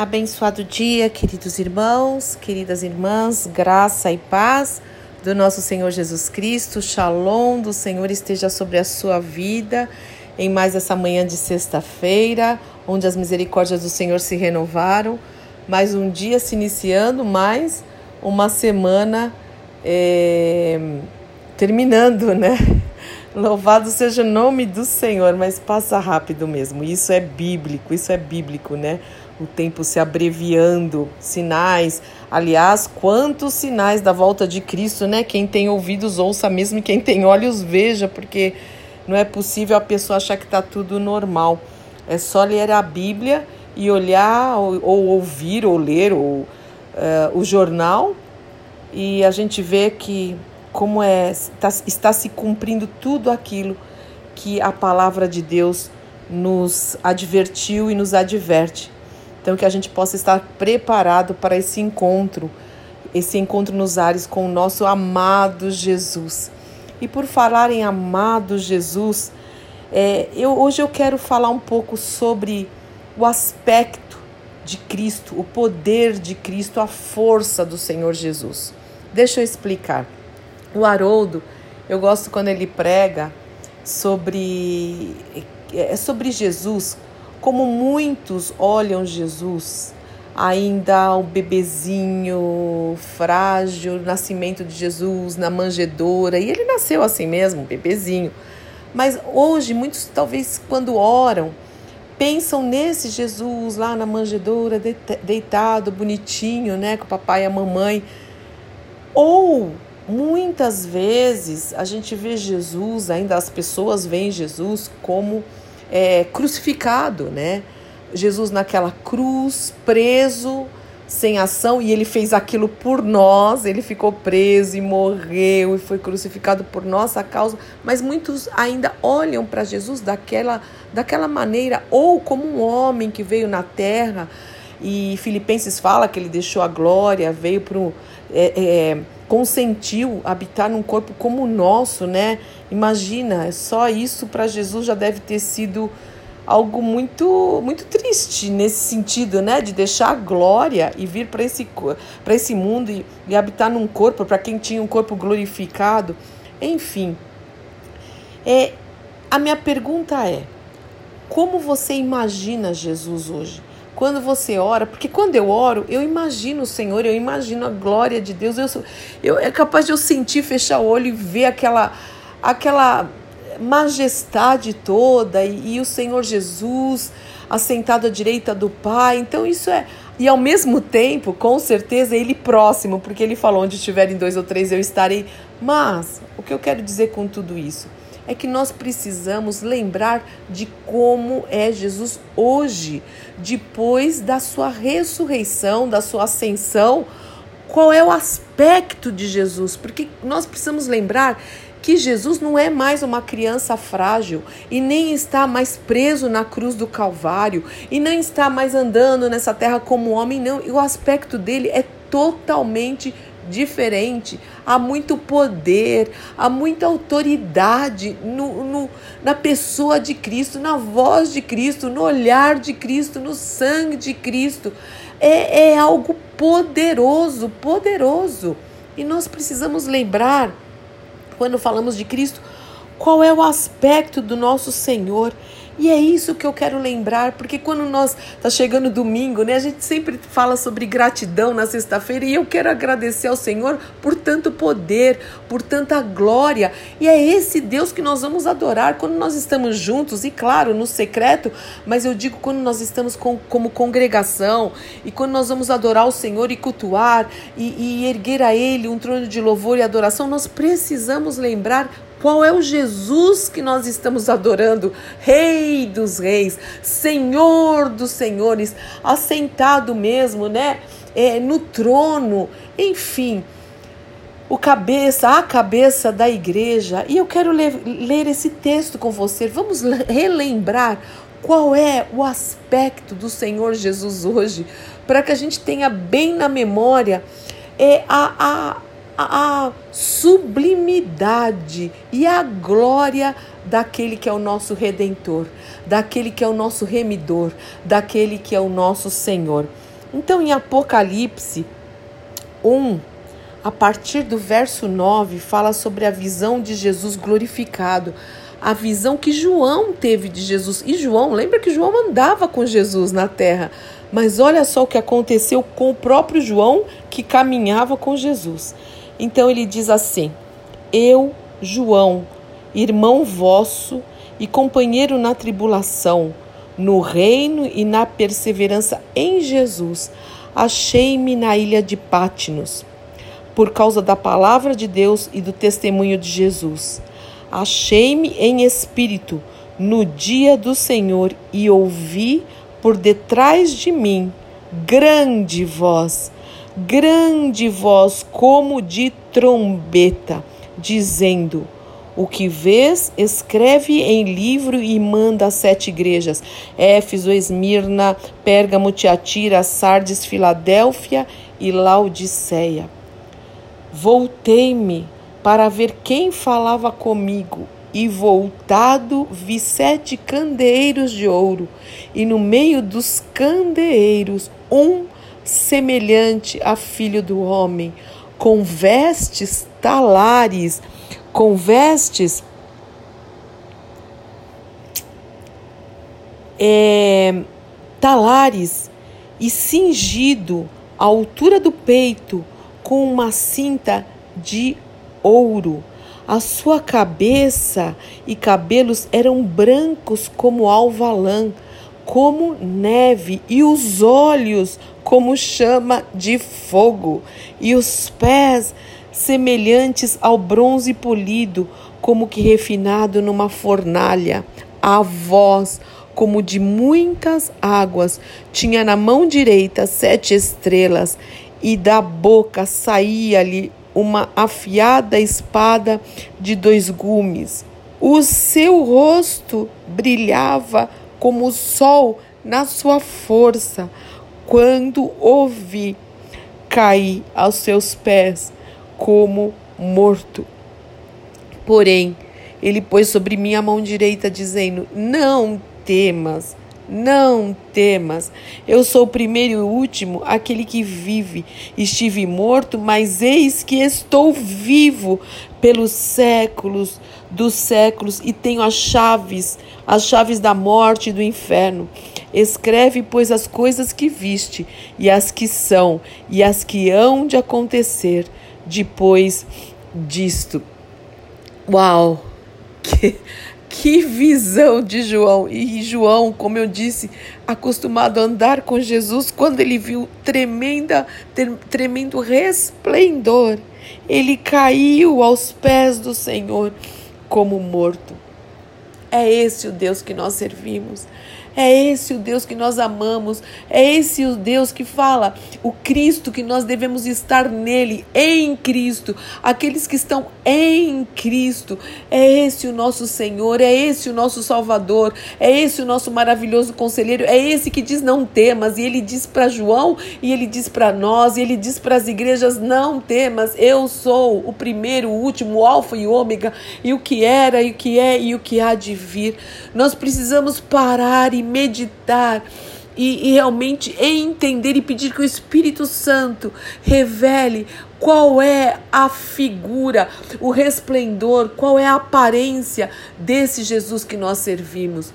Abençoado dia, queridos irmãos, queridas irmãs, graça e paz do nosso Senhor Jesus Cristo, shalom do Senhor esteja sobre a sua vida em mais essa manhã de sexta-feira, onde as misericórdias do Senhor se renovaram, mais um dia se iniciando, mais uma semana é, terminando, né? Louvado seja o nome do Senhor, mas passa rápido mesmo. Isso é bíblico, isso é bíblico, né? O tempo se abreviando, sinais. Aliás, quantos sinais da volta de Cristo, né? Quem tem ouvidos ouça mesmo e quem tem olhos veja, porque não é possível a pessoa achar que está tudo normal. É só ler a Bíblia e olhar, ou, ou ouvir, ou ler ou, uh, o jornal, e a gente vê que como é está, está se cumprindo tudo aquilo que a palavra de Deus nos advertiu e nos adverte. Então que a gente possa estar preparado para esse encontro, esse encontro nos ares com o nosso amado Jesus. E por falar em amado Jesus, é, eu, hoje eu quero falar um pouco sobre o aspecto de Cristo, o poder de Cristo, a força do Senhor Jesus. Deixa eu explicar. O Haroldo, eu gosto quando ele prega sobre, é sobre Jesus, como muitos olham Jesus, ainda o bebezinho frágil, o nascimento de Jesus na manjedoura, e ele nasceu assim mesmo, bebezinho. Mas hoje, muitos talvez quando oram, pensam nesse Jesus lá na manjedoura, deitado, bonitinho, né, com o papai e a mamãe. Ou muitas vezes a gente vê Jesus, ainda as pessoas veem Jesus como é, crucificado, né? Jesus naquela cruz, preso, sem ação, e ele fez aquilo por nós, ele ficou preso e morreu e foi crucificado por nossa causa, mas muitos ainda olham para Jesus daquela, daquela maneira, ou como um homem que veio na terra, e Filipenses fala que ele deixou a glória, veio para. É, é, consentiu habitar num corpo como o nosso, né? Imagina, só isso para Jesus já deve ter sido algo muito muito triste nesse sentido, né, de deixar a glória e vir para esse esse mundo e, e habitar num corpo para quem tinha um corpo glorificado, enfim. É a minha pergunta é: como você imagina Jesus hoje? Quando você ora, porque quando eu oro, eu imagino o Senhor, eu imagino a glória de Deus, eu, eu é capaz de eu sentir, fechar o olho e ver aquela, aquela majestade toda e, e o Senhor Jesus assentado à direita do Pai. Então isso é e ao mesmo tempo, com certeza, ele próximo, porque ele falou: onde estiverem dois ou três, eu estarei. Mas o que eu quero dizer com tudo isso? É que nós precisamos lembrar de como é Jesus hoje, depois da sua ressurreição, da sua ascensão. Qual é o aspecto de Jesus? Porque nós precisamos lembrar que Jesus não é mais uma criança frágil e nem está mais preso na cruz do Calvário e nem está mais andando nessa terra como homem, não. E o aspecto dele é totalmente diferente há muito poder, há muita autoridade no, no, na pessoa de Cristo, na voz de Cristo, no olhar de Cristo, no sangue de Cristo. É, é algo poderoso, poderoso. E nós precisamos lembrar, quando falamos de Cristo, qual é o aspecto do nosso Senhor. E é isso que eu quero lembrar, porque quando nós tá chegando domingo, né, a gente sempre fala sobre gratidão na sexta-feira e eu quero agradecer ao Senhor por tanto poder, por tanta glória. E é esse Deus que nós vamos adorar quando nós estamos juntos e claro, no secreto, mas eu digo quando nós estamos com, como congregação e quando nós vamos adorar o Senhor e cultuar e, e erguer a ele um trono de louvor e adoração, nós precisamos lembrar qual é o Jesus que nós estamos adorando? Rei dos reis, Senhor dos senhores, assentado mesmo, né? É, no trono, enfim, o cabeça, a cabeça da igreja. E eu quero ler, ler esse texto com você. Vamos relembrar qual é o aspecto do Senhor Jesus hoje, para que a gente tenha bem na memória é a, a a sublimidade e a glória daquele que é o nosso redentor, daquele que é o nosso remidor, daquele que é o nosso Senhor. Então, em Apocalipse 1, a partir do verso 9, fala sobre a visão de Jesus glorificado, a visão que João teve de Jesus. E João, lembra que João andava com Jesus na terra, mas olha só o que aconteceu com o próprio João que caminhava com Jesus. Então ele diz assim: Eu, João, irmão vosso e companheiro na tribulação, no reino e na perseverança em Jesus, achei-me na ilha de Pátinos, por causa da palavra de Deus e do testemunho de Jesus. Achei-me em espírito no dia do Senhor e ouvi por detrás de mim grande voz, grande voz como de trombeta, dizendo: o que vês, escreve em livro e manda às sete igrejas: Éfeso, Esmirna, Pérgamo, Tiatira, Sardes, Filadélfia e Laodiceia. Voltei-me para ver quem falava comigo, e voltado vi sete candeeiros de ouro, e no meio dos candeeiros um semelhante a filho do homem, com vestes talares com vestes é, talares e cingido à altura do peito com uma cinta de ouro. A sua cabeça e cabelos eram brancos como alvalã, como neve, e os olhos como chama de fogo, e os pés semelhantes ao bronze polido, como que refinado numa fornalha. A voz, como de muitas águas, tinha na mão direita sete estrelas, e da boca saía-lhe uma afiada espada de dois gumes. O seu rosto brilhava como o sol na sua força. Quando ouvi, caí aos seus pés como morto. Porém, ele pôs sobre mim a mão direita, dizendo: Não temas, não temas. Eu sou o primeiro e o último, aquele que vive. Estive morto, mas eis que estou vivo pelos séculos dos séculos e tenho as chaves, as chaves da morte e do inferno. Escreve, pois, as coisas que viste, e as que são, e as que hão de acontecer depois disto. Uau! Que, que visão de João! E João, como eu disse, acostumado a andar com Jesus, quando ele viu tremenda, tremendo resplendor, ele caiu aos pés do Senhor como morto. É esse o Deus que nós servimos. É esse o Deus que nós amamos, é esse o Deus que fala, o Cristo que nós devemos estar nele, em Cristo, aqueles que estão em Cristo. É esse o nosso Senhor, é esse o nosso Salvador, é esse o nosso maravilhoso conselheiro, é esse que diz não temas, e ele diz para João, e ele diz para nós, e ele diz para as igrejas: não temas, eu sou o primeiro, o último, o Alfa e Ômega, e o que era, e o que é, e o que há de vir. Nós precisamos parar e e meditar e, e realmente entender e pedir que o Espírito Santo revele qual é a figura, o resplendor, qual é a aparência desse Jesus que nós servimos.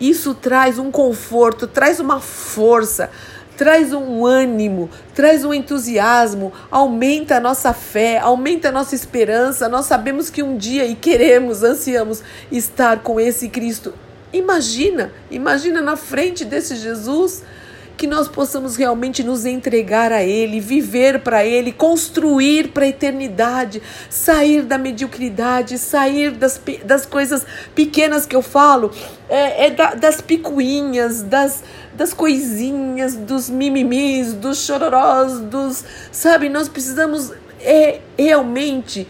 Isso traz um conforto, traz uma força, traz um ânimo, traz um entusiasmo, aumenta a nossa fé, aumenta a nossa esperança. Nós sabemos que um dia e queremos, ansiamos estar com esse Cristo Imagina, imagina na frente desse Jesus que nós possamos realmente nos entregar a Ele, viver para Ele, construir para a eternidade, sair da mediocridade, sair das, das coisas pequenas que eu falo, é, é da, das picuinhas, das, das coisinhas, dos mimimis, dos chororós, dos. Sabe, nós precisamos é, realmente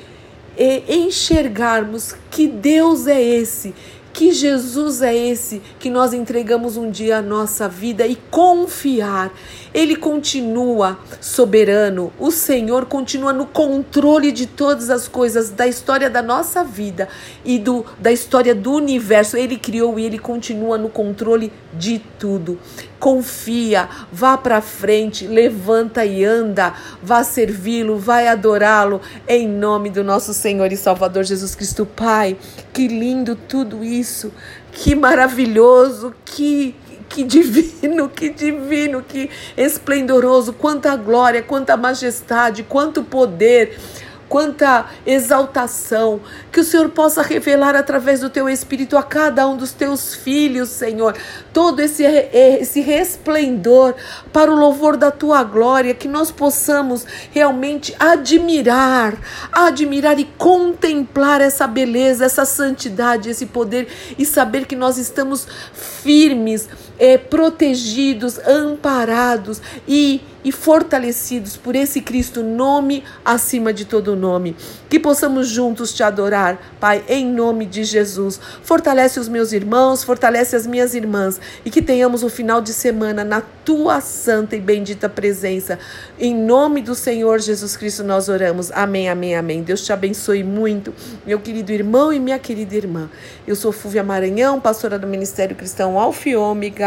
é, enxergarmos que Deus é esse que Jesus é esse que nós entregamos um dia a nossa vida e confiar. Ele continua soberano, o Senhor continua no controle de todas as coisas da história da nossa vida e do, da história do universo. Ele criou e ele continua no controle de tudo. Confia, vá para frente, levanta e anda, vá servi-lo, vai adorá-lo, em nome do nosso Senhor e Salvador Jesus Cristo. Pai, que lindo tudo isso, que maravilhoso, que que divino, que divino, que esplendoroso, quanta glória, quanta majestade, quanto poder quanta exaltação, que o Senhor possa revelar através do teu Espírito a cada um dos teus filhos, Senhor, todo esse, esse resplendor para o louvor da tua glória, que nós possamos realmente admirar, admirar e contemplar essa beleza, essa santidade, esse poder e saber que nós estamos firmes, é, protegidos, amparados e e fortalecidos por esse Cristo, nome acima de todo nome. Que possamos juntos te adorar, Pai, em nome de Jesus. Fortalece os meus irmãos, fortalece as minhas irmãs e que tenhamos um final de semana na tua santa e bendita presença. Em nome do Senhor Jesus Cristo nós oramos. Amém, amém, amém. Deus te abençoe muito, meu querido irmão e minha querida irmã. Eu sou Fúvia Maranhão, pastora do Ministério Cristão Alfiômega,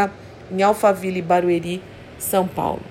em Alphaville, Barueri, São Paulo.